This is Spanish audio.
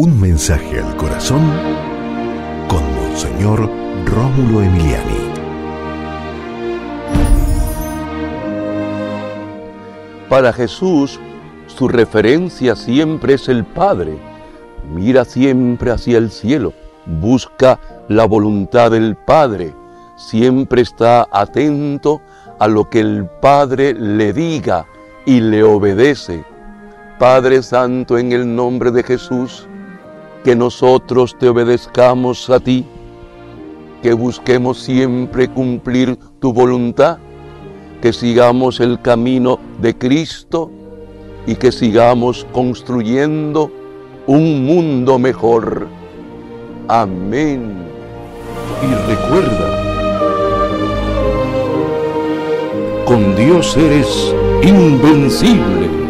Un mensaje al corazón con Monseñor Rómulo Emiliani. Para Jesús, su referencia siempre es el Padre. Mira siempre hacia el cielo, busca la voluntad del Padre, siempre está atento a lo que el Padre le diga y le obedece. Padre Santo, en el nombre de Jesús, que nosotros te obedezcamos a ti, que busquemos siempre cumplir tu voluntad, que sigamos el camino de Cristo y que sigamos construyendo un mundo mejor. Amén. Y recuerda, con Dios eres invencible.